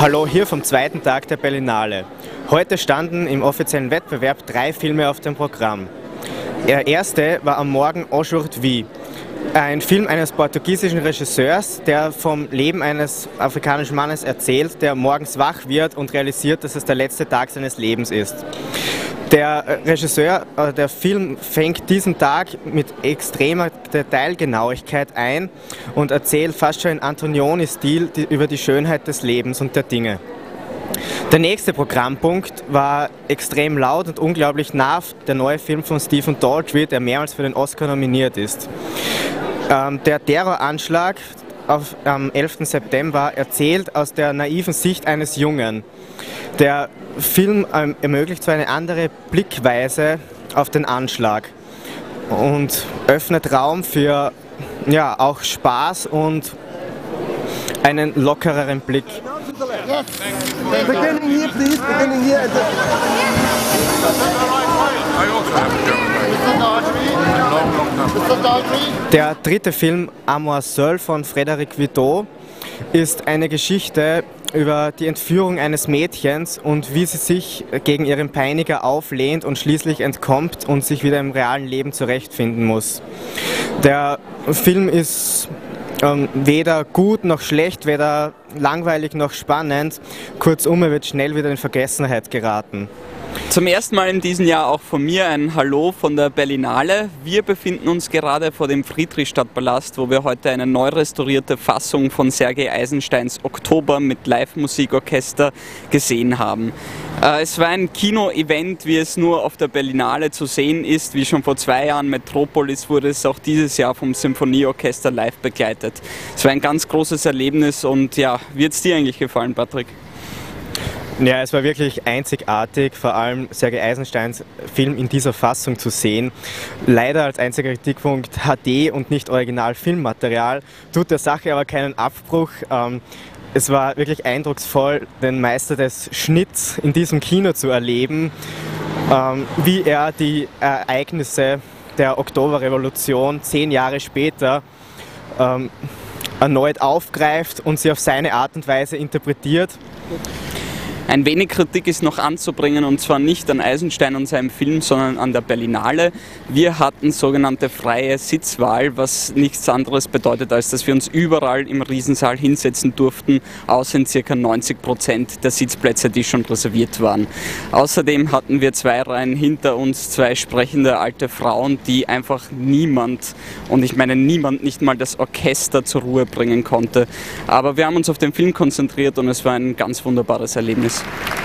Hallo hier vom zweiten Tag der Berlinale. Heute standen im offiziellen Wettbewerb drei Filme auf dem Programm. Der erste war am Morgen Wie, ein Film eines portugiesischen Regisseurs, der vom Leben eines afrikanischen Mannes erzählt, der morgens wach wird und realisiert, dass es der letzte Tag seines Lebens ist. Der Regisseur, äh, der Film fängt diesen Tag mit extremer Detailgenauigkeit ein und erzählt fast schon in Antonioni-Stil über die Schönheit des Lebens und der Dinge. Der nächste Programmpunkt war extrem laut und unglaublich nah der neue Film von Stephen Daldry, der mehrmals für den Oscar nominiert ist. Ähm, der Terroranschlag auf, am 11. September erzählt aus der naiven Sicht eines Jungen. Der Film ähm, ermöglicht so eine andere Blickweise auf den Anschlag und öffnet Raum für ja, auch Spaß und einen lockereren Blick. Yes. Beginning here, please. Beginning here. Der dritte Film Amour Seul von Frédéric Vidot ist eine Geschichte über die Entführung eines Mädchens und wie sie sich gegen ihren Peiniger auflehnt und schließlich entkommt und sich wieder im realen Leben zurechtfinden muss. Der Film ist ähm, weder gut noch schlecht, weder langweilig noch spannend. Kurzum, er wird schnell wieder in Vergessenheit geraten. Zum ersten Mal in diesem Jahr auch von mir ein Hallo von der Berlinale. Wir befinden uns gerade vor dem Friedrichstadtpalast, wo wir heute eine neu restaurierte Fassung von Sergei Eisensteins Oktober mit Live-Musikorchester gesehen haben. Äh, es war ein Kino-Event, wie es nur auf der Berlinale zu sehen ist. Wie schon vor zwei Jahren Metropolis wurde es auch dieses Jahr vom Symphonieorchester live begleitet. Es war ein ganz großes Erlebnis und ja, wie hat es dir eigentlich gefallen, Patrick? Ja, es war wirklich einzigartig, vor allem Sergei Eisensteins Film in dieser Fassung zu sehen. Leider als einziger Kritikpunkt HD und nicht Original-Filmmaterial, tut der Sache aber keinen Abbruch. Ähm, es war wirklich eindrucksvoll, den Meister des Schnitts in diesem Kino zu erleben, ähm, wie er die Ereignisse der Oktoberrevolution zehn Jahre später ähm, erneut aufgreift und sie auf seine Art und Weise interpretiert. Ein wenig Kritik ist noch anzubringen und zwar nicht an Eisenstein und seinem Film, sondern an der Berlinale. Wir hatten sogenannte freie Sitzwahl, was nichts anderes bedeutet, als dass wir uns überall im Riesensaal hinsetzen durften, außer in circa 90 Prozent der Sitzplätze, die schon reserviert waren. Außerdem hatten wir zwei Reihen hinter uns zwei sprechende alte Frauen, die einfach niemand, und ich meine niemand, nicht mal das Orchester zur Ruhe bringen konnte. Aber wir haben uns auf den Film konzentriert und es war ein ganz wunderbares Erlebnis. Thanks.